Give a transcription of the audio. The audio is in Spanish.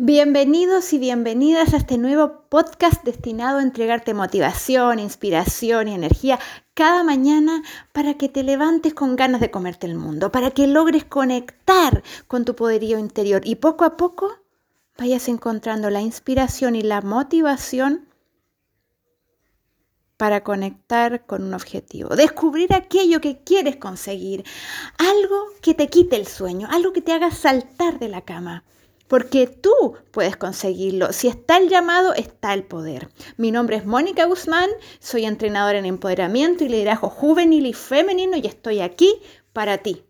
Bienvenidos y bienvenidas a este nuevo podcast destinado a entregarte motivación, inspiración y energía cada mañana para que te levantes con ganas de comerte el mundo, para que logres conectar con tu poderío interior y poco a poco vayas encontrando la inspiración y la motivación para conectar con un objetivo, descubrir aquello que quieres conseguir, algo que te quite el sueño, algo que te haga saltar de la cama porque tú puedes conseguirlo. Si está el llamado, está el poder. Mi nombre es Mónica Guzmán, soy entrenadora en empoderamiento y liderazgo juvenil y femenino y estoy aquí para ti,